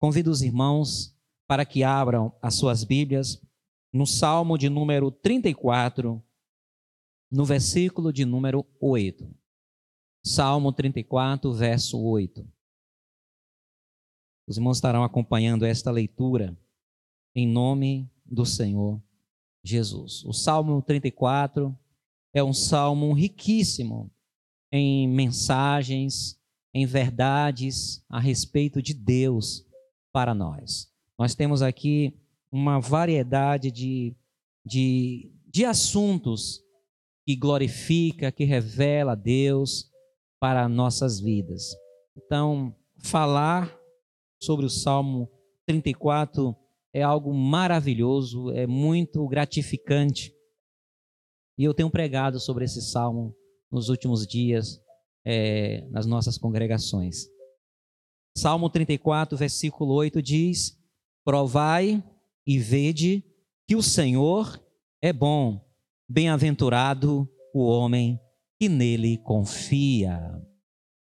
Convido os irmãos para que abram as suas Bíblias no Salmo de número 34, no versículo de número 8. Salmo 34, verso 8. Os irmãos estarão acompanhando esta leitura em nome do Senhor Jesus. O Salmo 34 é um salmo riquíssimo em mensagens, em verdades a respeito de Deus para nós. Nós temos aqui uma variedade de, de, de assuntos que glorifica, que revela Deus para nossas vidas. Então, falar sobre o Salmo 34 é algo maravilhoso, é muito gratificante. E eu tenho pregado sobre esse salmo nos últimos dias é, nas nossas congregações. Salmo 34, versículo 8 diz: Provai e vede que o Senhor é bom, bem-aventurado o homem que nele confia.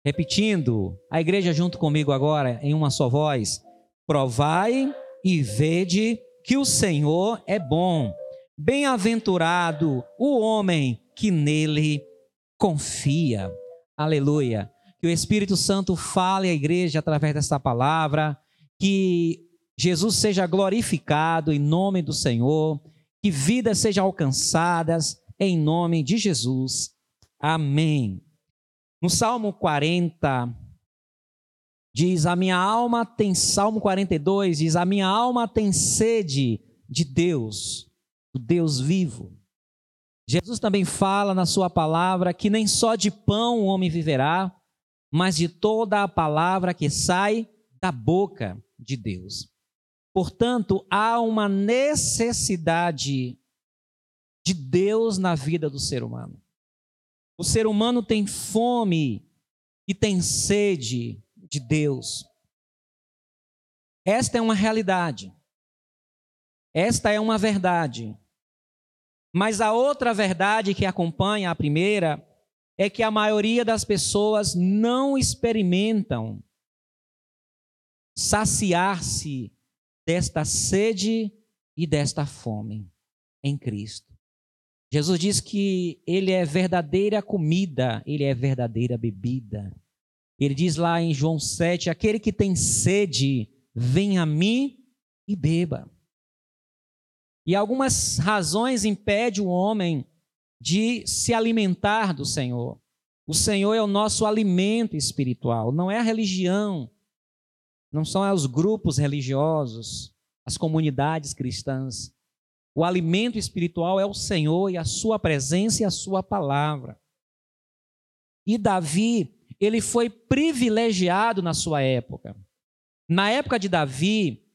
Repetindo, a igreja junto comigo agora, em uma só voz: Provai e vede que o Senhor é bom, bem-aventurado o homem que nele confia. Aleluia. Que o Espírito Santo fale à igreja através dessa palavra, que Jesus seja glorificado em nome do Senhor, que vidas sejam alcançadas em nome de Jesus. Amém. No Salmo 40, diz: A minha alma tem, Salmo 42 diz: A minha alma tem sede de Deus, do Deus vivo. Jesus também fala na sua palavra que nem só de pão o homem viverá, mas de toda a palavra que sai da boca de Deus. Portanto, há uma necessidade de Deus na vida do ser humano. O ser humano tem fome e tem sede de Deus. Esta é uma realidade. Esta é uma verdade. Mas a outra verdade que acompanha a primeira é que a maioria das pessoas não experimentam saciar-se desta sede e desta fome em Cristo. Jesus diz que Ele é verdadeira comida, Ele é verdadeira bebida. Ele diz lá em João 7: aquele que tem sede, vem a mim e beba. E algumas razões impedem o homem de se alimentar do Senhor. O Senhor é o nosso alimento espiritual, não é a religião, não são os grupos religiosos, as comunidades cristãs. O alimento espiritual é o Senhor e a sua presença e a sua palavra. E Davi, ele foi privilegiado na sua época. Na época de Davi,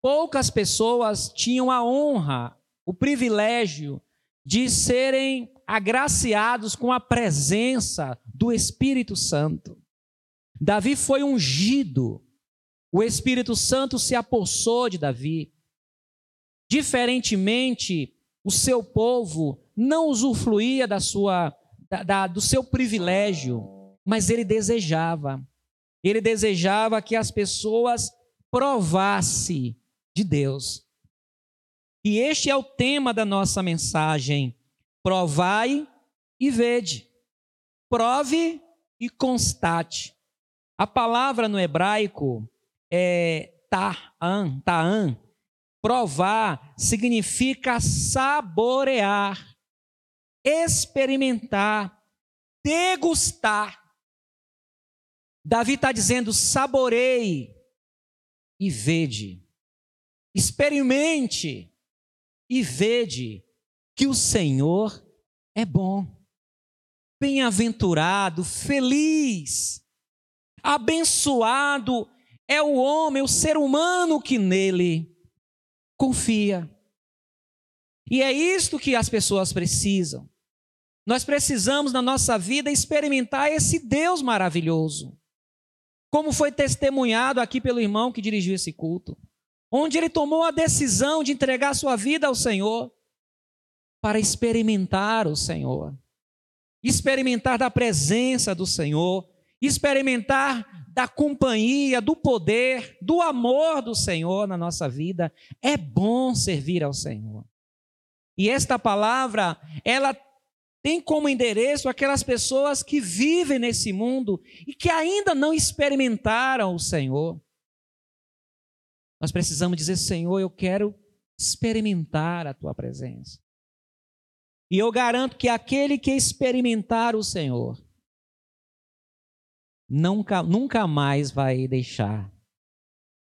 poucas pessoas tinham a honra, o privilégio de serem agraciados com a presença do Espírito Santo. Davi foi ungido, o Espírito Santo se apossou de Davi. Diferentemente, o seu povo não usufruía da sua, da, da, do seu privilégio, mas ele desejava. Ele desejava que as pessoas provassem de Deus. E este é o tema da nossa mensagem. Provai e vede. Prove e constate. A palavra no hebraico é ta'an, ta'an. Provar significa saborear, experimentar, degustar. Davi está dizendo: saboreie e vede. Experimente e vede que o Senhor é bom. Bem-aventurado, feliz, abençoado é o homem, o ser humano que nele confia. E é isto que as pessoas precisam. Nós precisamos na nossa vida experimentar esse Deus maravilhoso. Como foi testemunhado aqui pelo irmão que dirigiu esse culto onde ele tomou a decisão de entregar sua vida ao Senhor para experimentar o Senhor, experimentar da presença do Senhor, experimentar da companhia, do poder, do amor do Senhor na nossa vida. É bom servir ao Senhor. E esta palavra, ela tem como endereço aquelas pessoas que vivem nesse mundo e que ainda não experimentaram o Senhor. Nós precisamos dizer: Senhor, eu quero experimentar a tua presença. E eu garanto que aquele que experimentar o Senhor, nunca, nunca mais vai deixar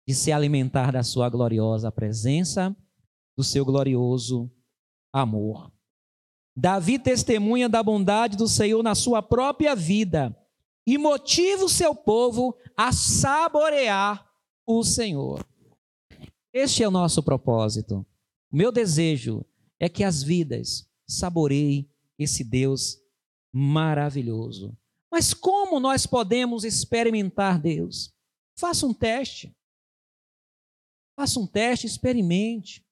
de se alimentar da sua gloriosa presença, do seu glorioso amor. Davi testemunha da bondade do Senhor na sua própria vida e motiva o seu povo a saborear o Senhor. Este é o nosso propósito. O meu desejo é que as vidas saboreiem esse Deus maravilhoso. Mas como nós podemos experimentar Deus? Faça um teste. Faça um teste, experimente.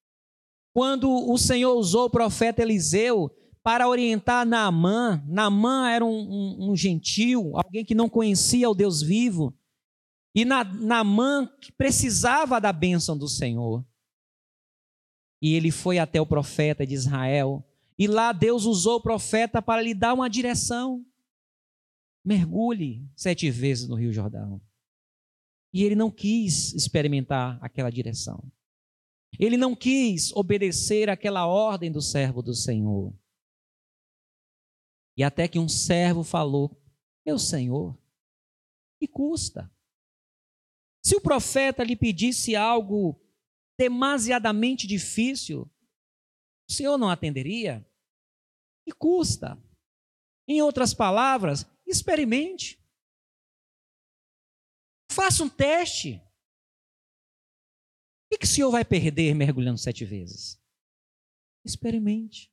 Quando o Senhor usou o profeta Eliseu para orientar Naamã, Naamã era um, um, um gentil, alguém que não conhecia o Deus vivo, e na, Naamã precisava da bênção do Senhor. E ele foi até o profeta de Israel. E lá Deus usou o profeta para lhe dar uma direção. Mergulhe sete vezes no Rio Jordão. E ele não quis experimentar aquela direção. Ele não quis obedecer aquela ordem do servo do Senhor. E até que um servo falou: Meu senhor, que custa? Se o profeta lhe pedisse algo demasiadamente difícil, o Senhor não atenderia? E custa. Em outras palavras, experimente. Faça um teste. O que o Senhor vai perder mergulhando sete vezes? Experimente.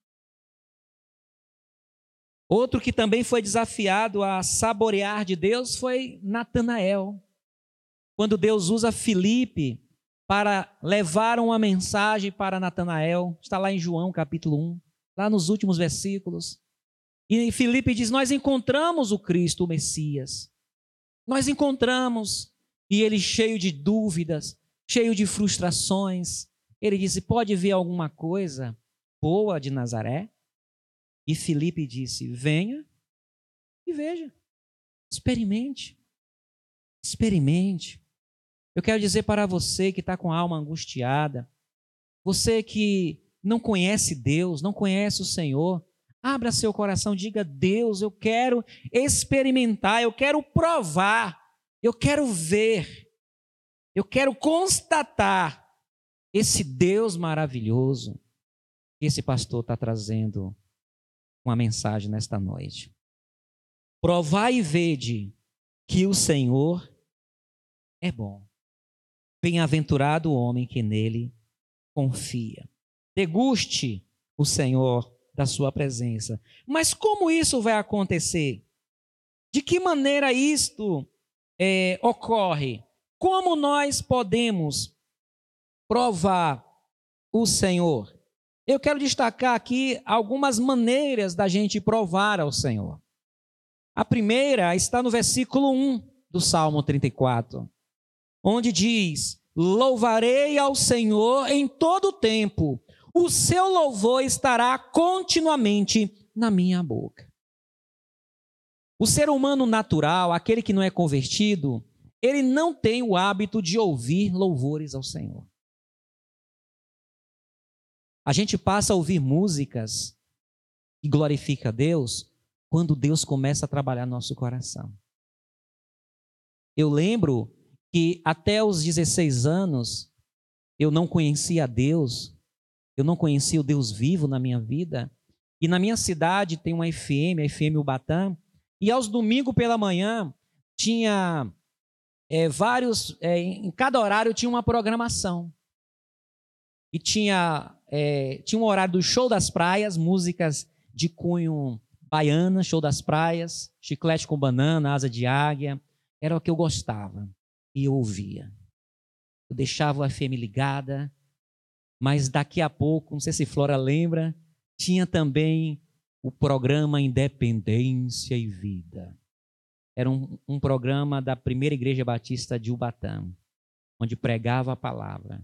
Outro que também foi desafiado a saborear de Deus foi Natanael quando Deus usa Filipe para levar uma mensagem para Natanael, está lá em João capítulo 1, lá nos últimos versículos. E Filipe diz: Nós encontramos o Cristo, o Messias. Nós encontramos. E ele, cheio de dúvidas, cheio de frustrações, ele disse: Pode ver alguma coisa boa de Nazaré? E Filipe disse: Venha e veja. Experimente. Experimente. Eu quero dizer para você que está com a alma angustiada, você que não conhece Deus, não conhece o Senhor, abra seu coração, diga: Deus, eu quero experimentar, eu quero provar, eu quero ver, eu quero constatar esse Deus maravilhoso. Esse pastor está trazendo uma mensagem nesta noite. Provai e vede que o Senhor é bom. Bem-aventurado o homem que nele confia. Deguste o Senhor da sua presença. Mas como isso vai acontecer? De que maneira isto é, ocorre? Como nós podemos provar o Senhor? Eu quero destacar aqui algumas maneiras da gente provar ao Senhor. A primeira está no versículo 1 do Salmo 34 onde diz: Louvarei ao Senhor em todo o tempo, o seu louvor estará continuamente na minha boca. O ser humano natural, aquele que não é convertido, ele não tem o hábito de ouvir louvores ao Senhor. A gente passa a ouvir músicas que glorifica a Deus quando Deus começa a trabalhar no nosso coração. Eu lembro que até os 16 anos eu não conhecia Deus, eu não conhecia o Deus vivo na minha vida. E na minha cidade tem uma FM, a FM Ubatã, e aos domingos pela manhã tinha é, vários, é, em cada horário tinha uma programação. E tinha, é, tinha um horário do show das praias, músicas de cunho baiana, show das praias, chiclete com banana, asa de águia, era o que eu gostava e eu ouvia. Eu deixava o FM ligada, mas daqui a pouco, não sei se Flora lembra, tinha também o programa Independência e Vida. era um, um programa da primeira igreja batista de Ubatã, onde pregava a palavra.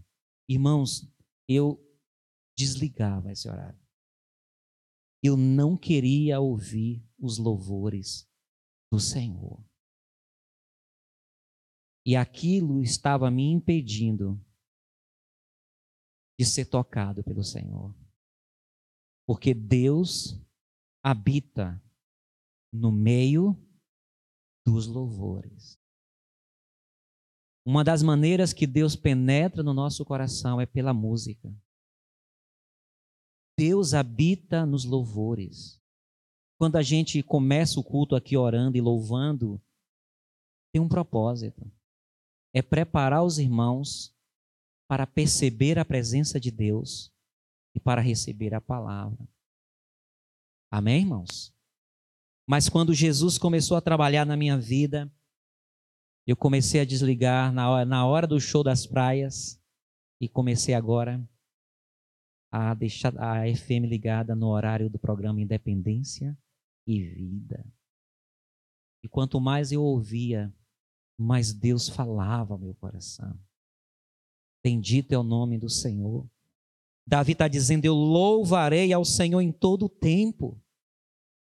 Irmãos, eu desligava esse horário. Eu não queria ouvir os louvores do Senhor. E aquilo estava me impedindo de ser tocado pelo Senhor. Porque Deus habita no meio dos louvores. Uma das maneiras que Deus penetra no nosso coração é pela música. Deus habita nos louvores. Quando a gente começa o culto aqui orando e louvando, tem um propósito. É preparar os irmãos para perceber a presença de Deus e para receber a palavra. Amém, irmãos? Mas quando Jesus começou a trabalhar na minha vida, eu comecei a desligar na hora, na hora do show das praias e comecei agora a deixar a FM ligada no horário do programa Independência e Vida. E quanto mais eu ouvia, mais Deus falava ao meu coração. Bendito é o nome do Senhor. Davi está dizendo: Eu louvarei ao Senhor em todo o tempo.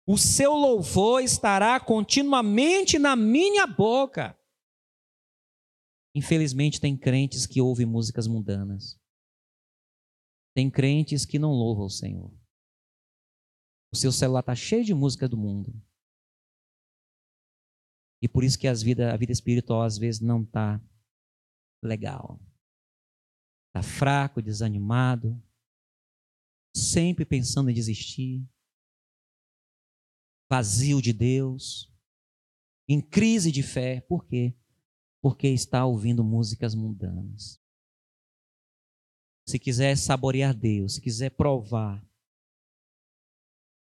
O seu louvor estará continuamente na minha boca. Infelizmente, tem crentes que ouvem músicas mundanas. Tem crentes que não louvam o Senhor. O seu celular está cheio de música do mundo. E por isso que as vida, a vida espiritual às vezes não está legal. Está fraco, desanimado, sempre pensando em desistir, vazio de Deus, em crise de fé. Por quê? Porque está ouvindo músicas mundanas. Se quiser saborear Deus, se quiser provar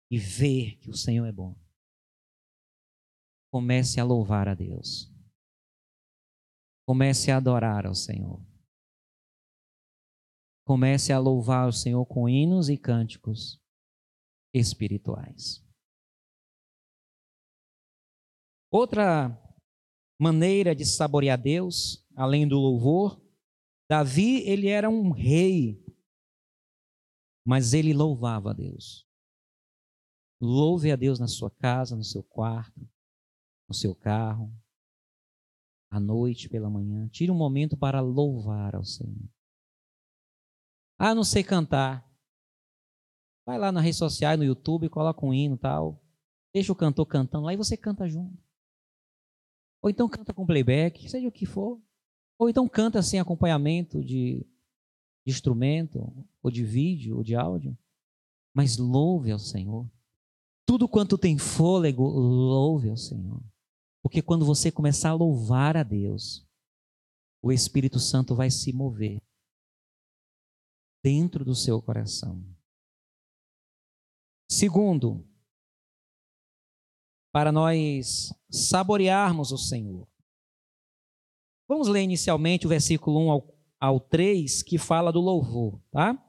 e ver que o Senhor é bom, comece a louvar a Deus. Comece a adorar ao Senhor. Comece a louvar o Senhor com hinos e cânticos espirituais. Outra maneira de saborear Deus, além do louvor, Davi, ele era um rei, mas ele louvava a Deus. Louve a Deus na sua casa, no seu quarto, no seu carro, à noite, pela manhã. Tire um momento para louvar ao Senhor. Ah, não sei cantar. Vai lá na rede social, no YouTube, coloca um hino tal. Deixa o cantor cantando lá e você canta junto. Ou então canta com playback, seja o que for. Ou então canta sem acompanhamento de, de instrumento, ou de vídeo, ou de áudio. Mas louve ao Senhor. Tudo quanto tem fôlego, louve ao Senhor. Porque quando você começar a louvar a Deus, o Espírito Santo vai se mover dentro do seu coração. Segundo, para nós saborearmos o Senhor. Vamos ler inicialmente o versículo 1 ao, ao 3, que fala do louvor, tá?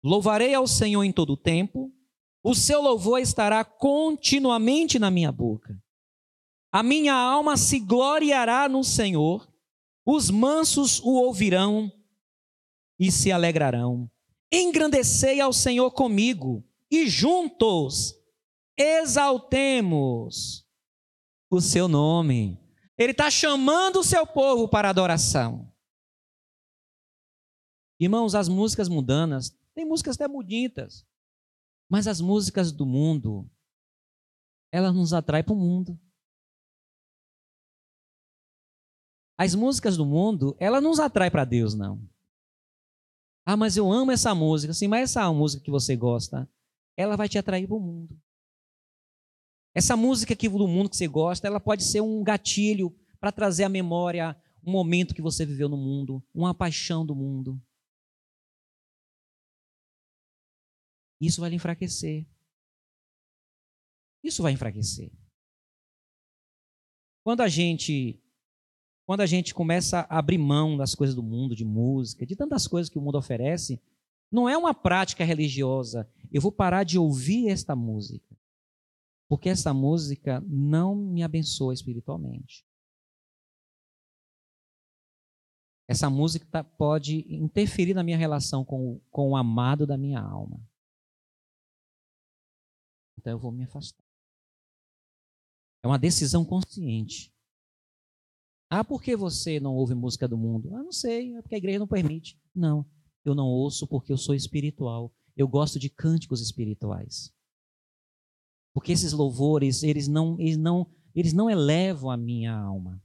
Louvarei ao Senhor em todo o tempo, o seu louvor estará continuamente na minha boca. A minha alma se gloriará no Senhor, os mansos o ouvirão e se alegrarão. Engrandecei ao Senhor comigo e juntos exaltemos o seu nome. Ele está chamando o seu povo para adoração. Irmãos, as músicas mundanas, tem músicas até bonitas, mas as músicas do mundo, elas nos atraem para o mundo. As músicas do mundo, elas não nos atraem para Deus, não. Ah, mas eu amo essa música. Sim, mas essa música que você gosta, ela vai te atrair para o mundo. Essa música aqui do mundo que você gosta, ela pode ser um gatilho para trazer à memória um momento que você viveu no mundo, uma paixão do mundo. Isso vai lhe enfraquecer. Isso vai enfraquecer. Quando a gente quando a gente começa a abrir mão das coisas do mundo, de música, de tantas coisas que o mundo oferece, não é uma prática religiosa. Eu vou parar de ouvir esta música. Porque essa música não me abençoa espiritualmente. Essa música tá, pode interferir na minha relação com, com o amado da minha alma. Então eu vou me afastar. É uma decisão consciente. Ah, por que você não ouve música do mundo? Ah, não sei, é porque a igreja não permite. Não, eu não ouço porque eu sou espiritual. Eu gosto de cânticos espirituais. Porque esses louvores, eles não, eles não, eles não elevam a minha alma.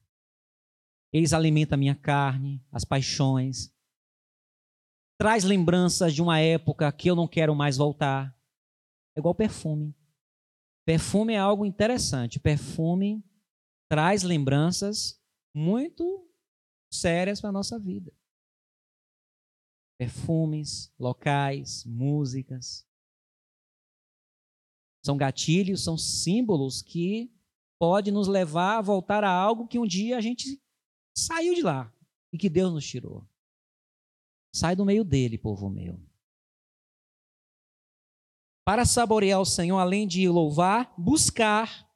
Eles alimentam a minha carne, as paixões. Traz lembranças de uma época que eu não quero mais voltar. É igual perfume. Perfume é algo interessante. Perfume traz lembranças muito sérias para a nossa vida. Perfumes, locais, músicas. São gatilhos, são símbolos que pode nos levar a voltar a algo que um dia a gente saiu de lá e que Deus nos tirou. Sai do meio dele, povo meu. Para saborear o Senhor, além de louvar, buscar.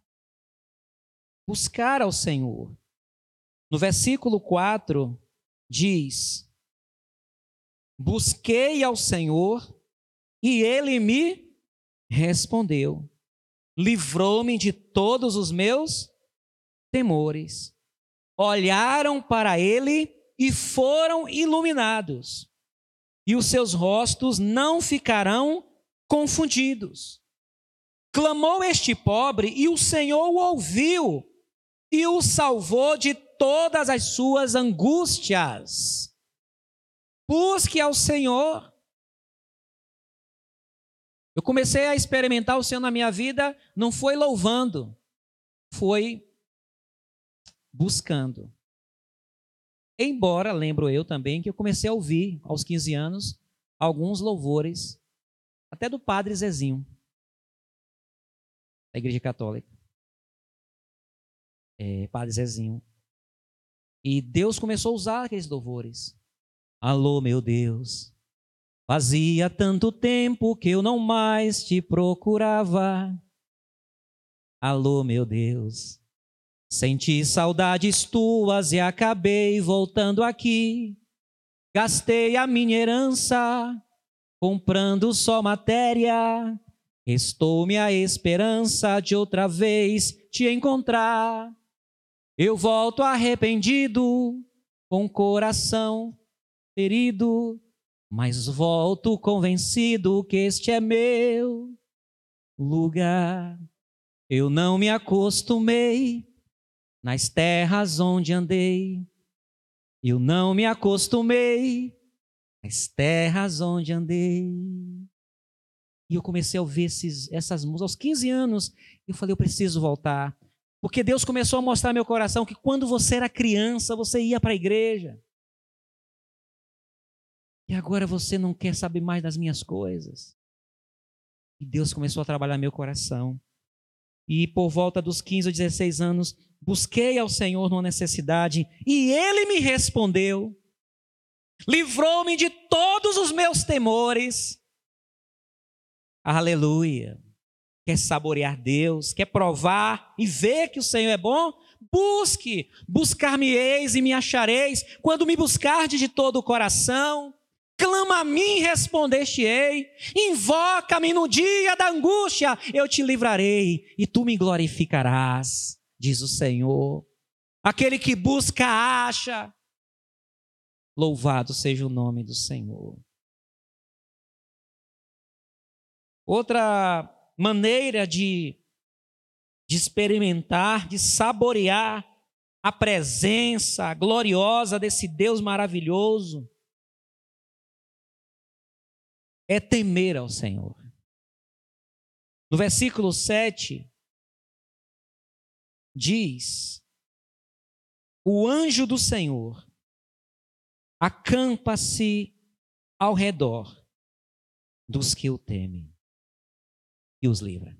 Buscar ao Senhor. No versículo 4 diz: Busquei ao Senhor e ele me respondeu. Livrou-me de todos os meus temores olharam para ele e foram iluminados, e os seus rostos não ficarão confundidos. Clamou este pobre, e o Senhor o ouviu e o salvou de todas as suas angústias. Busque ao Senhor. Eu comecei a experimentar o Senhor na minha vida, não foi louvando, foi buscando. Embora, lembro eu também, que eu comecei a ouvir, aos 15 anos, alguns louvores, até do padre Zezinho, da Igreja Católica. É, padre Zezinho. E Deus começou a usar aqueles louvores. Alô, meu Deus, fazia tanto tempo que eu não mais te procurava. Alô, meu Deus, Senti saudades tuas e acabei voltando aqui. Gastei a minha herança, comprando só matéria. Restou-me a esperança de outra vez te encontrar. Eu volto arrependido, com coração ferido, mas volto convencido que este é meu lugar. Eu não me acostumei nas terras onde andei, eu não me acostumei, nas terras onde andei. E eu comecei a ouvir esses, essas músicas aos 15 anos. Eu falei, eu preciso voltar. Porque Deus começou a mostrar meu coração que quando você era criança, você ia para a igreja. E agora você não quer saber mais das minhas coisas. E Deus começou a trabalhar meu coração. E por volta dos 15 ou 16 anos, busquei ao Senhor numa necessidade e ele me respondeu. Livrou-me de todos os meus temores. Aleluia. Quer saborear Deus, quer provar e ver que o Senhor é bom? Busque, buscar-me-eis e me achareis, quando me buscardes de todo o coração. Clama a mim, respondeste-ei. Invoca-me no dia da angústia, eu te livrarei e tu me glorificarás, diz o Senhor. Aquele que busca, acha. Louvado seja o nome do Senhor. Outra maneira de, de experimentar, de saborear a presença gloriosa desse Deus maravilhoso é temer ao Senhor. No versículo 7, diz: O anjo do Senhor acampa-se ao redor dos que o temem e os livra.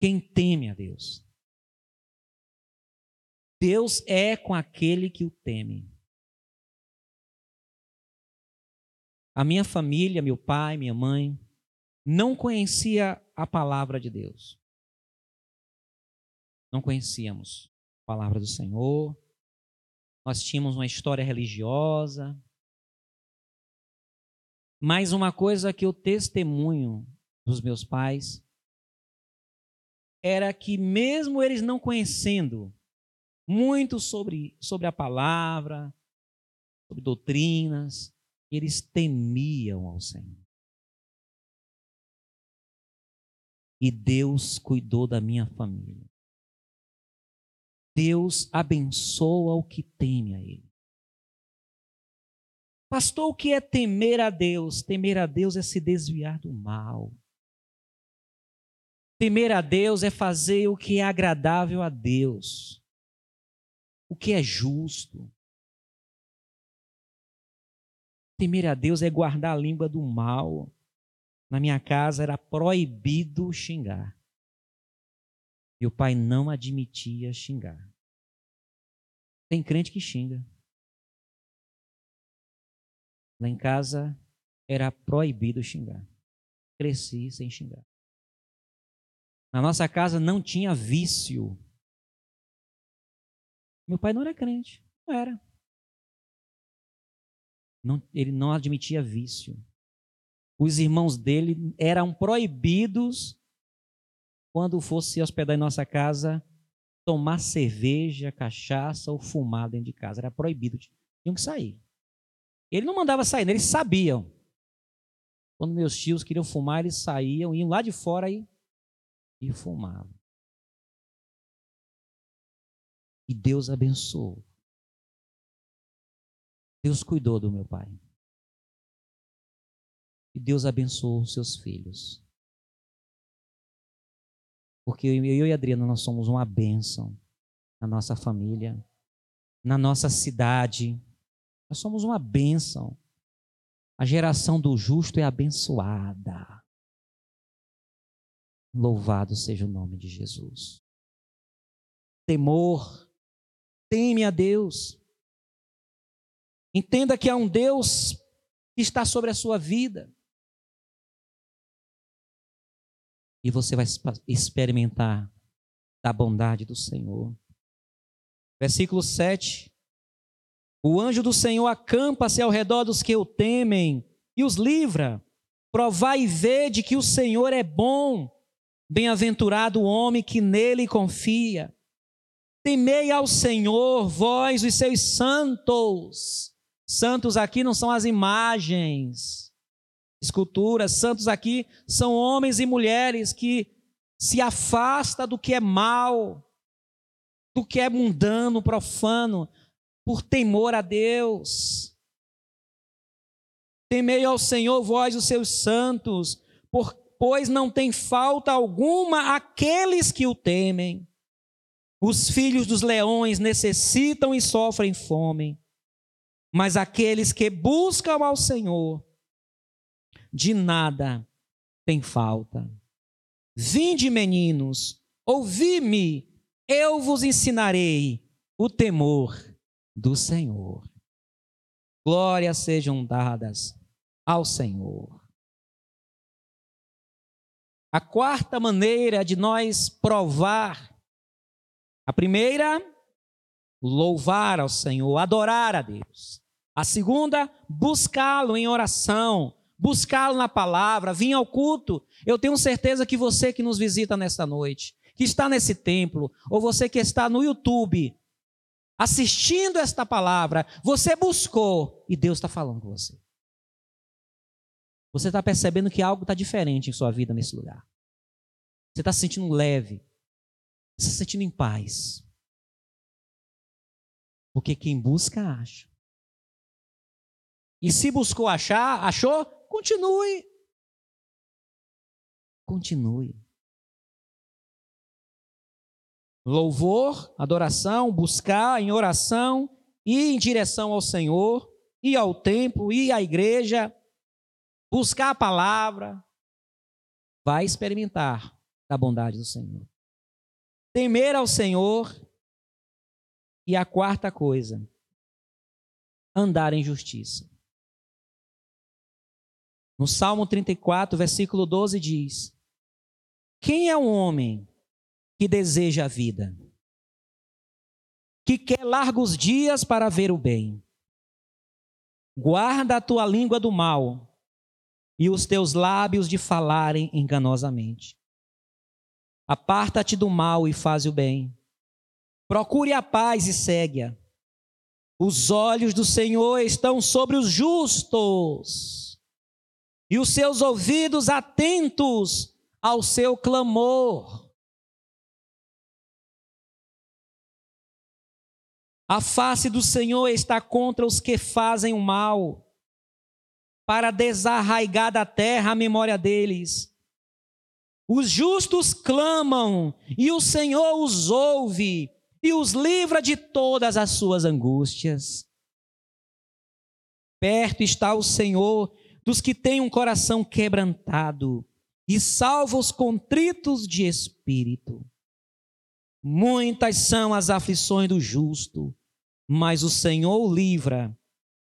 Quem teme a Deus? Deus é com aquele que o teme. A minha família, meu pai, minha mãe, não conhecia a palavra de Deus. Não conhecíamos a palavra do Senhor. Nós tínhamos uma história religiosa. Mas uma coisa que eu testemunho dos meus pais era que, mesmo eles não conhecendo muito sobre, sobre a palavra, sobre doutrinas, eles temiam ao Senhor. E Deus cuidou da minha família. Deus abençoa o que teme a Ele. Pastor, o que é temer a Deus? Temer a Deus é se desviar do mal. Temer a Deus é fazer o que é agradável a Deus, o que é justo. Temer a Deus é guardar a língua do mal. Na minha casa era proibido xingar. E o pai não admitia xingar. Tem crente que xinga. Lá em casa era proibido xingar. Cresci sem xingar. Na nossa casa não tinha vício. Meu pai não era crente, não era. Não, ele não admitia vício. Os irmãos dele eram proibidos, quando fosse hospedar em nossa casa, tomar cerveja, cachaça ou fumar dentro de casa. Era proibido. Tinham que sair. Ele não mandava sair, eles sabiam. Quando meus tios queriam fumar, eles saíam, iam lá de fora e e fumava. E Deus abençoou. Deus cuidou do meu pai. E Deus abençoou os seus filhos. Porque eu e Adriana, nós somos uma bênção na nossa família, na nossa cidade. Nós somos uma bênção. A geração do justo é abençoada. Louvado seja o nome de Jesus. Temor, teme a Deus. Entenda que há um Deus que está sobre a sua vida. E você vai experimentar da bondade do Senhor. Versículo 7. O anjo do Senhor acampa-se ao redor dos que o temem e os livra. Provai e vede que o Senhor é bom Bem-aventurado o homem que nele confia. Temei ao Senhor, vós os seus santos. Santos aqui não são as imagens, esculturas. Santos aqui são homens e mulheres que se afastam do que é mal, do que é mundano, profano, por temor a Deus. Temei ao Senhor, vós os seus santos, pois não tem falta alguma aqueles que o temem. Os filhos dos leões necessitam e sofrem fome, mas aqueles que buscam ao Senhor, de nada tem falta. Vinde, meninos, ouvi-me, eu vos ensinarei o temor do Senhor. Glórias sejam dadas ao Senhor. A quarta maneira de nós provar, a primeira, louvar ao Senhor, adorar a Deus. A segunda, buscá-lo em oração, buscá-lo na palavra, vir ao culto. Eu tenho certeza que você que nos visita nesta noite, que está nesse templo, ou você que está no YouTube, assistindo esta palavra, você buscou e Deus está falando com você. Você está percebendo que algo está diferente em sua vida nesse lugar. Você está se sentindo leve. Você está se sentindo em paz. Porque quem busca, acha. E se buscou achar, achou? Continue. Continue. Louvor, adoração, buscar em oração, ir em direção ao Senhor, ir ao templo, ir à igreja, buscar a palavra, vai experimentar da bondade do Senhor. Temer ao Senhor. E a quarta coisa, andar em justiça. No Salmo 34, versículo 12 diz: Quem é o homem que deseja a vida? Que quer largos dias para ver o bem? Guarda a tua língua do mal e os teus lábios de falarem enganosamente. Aparta-te do mal e faz o bem. Procure a paz e segue-a. Os olhos do Senhor estão sobre os justos, e os seus ouvidos atentos ao seu clamor. A face do Senhor está contra os que fazem o mal, para desarraigar da terra a memória deles. Os justos clamam, e o Senhor os ouve e os livra de todas as suas angústias. Perto está o Senhor dos que têm um coração quebrantado e salva os contritos de espírito. Muitas são as aflições do justo, mas o Senhor o livra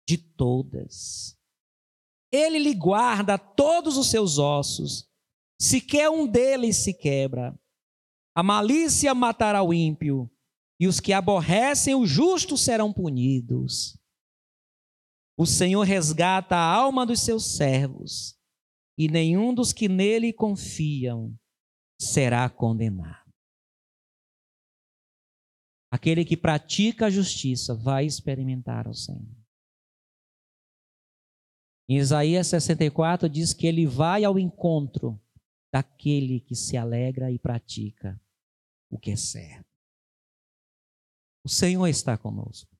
de todas. Ele lhe guarda todos os seus ossos, sequer um deles se quebra. A malícia matará o ímpio, e os que aborrecem o justo serão punidos. O Senhor resgata a alma dos seus servos, e nenhum dos que nele confiam será condenado. Aquele que pratica a justiça vai experimentar o Senhor. Em Isaías 64 diz que ele vai ao encontro daquele que se alegra e pratica o que é certo. O Senhor está conosco.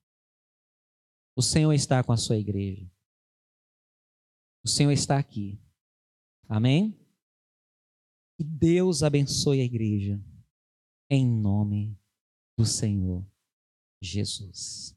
O Senhor está com a sua igreja. O Senhor está aqui. Amém? Que Deus abençoe a igreja. Em nome do Senhor Jesus.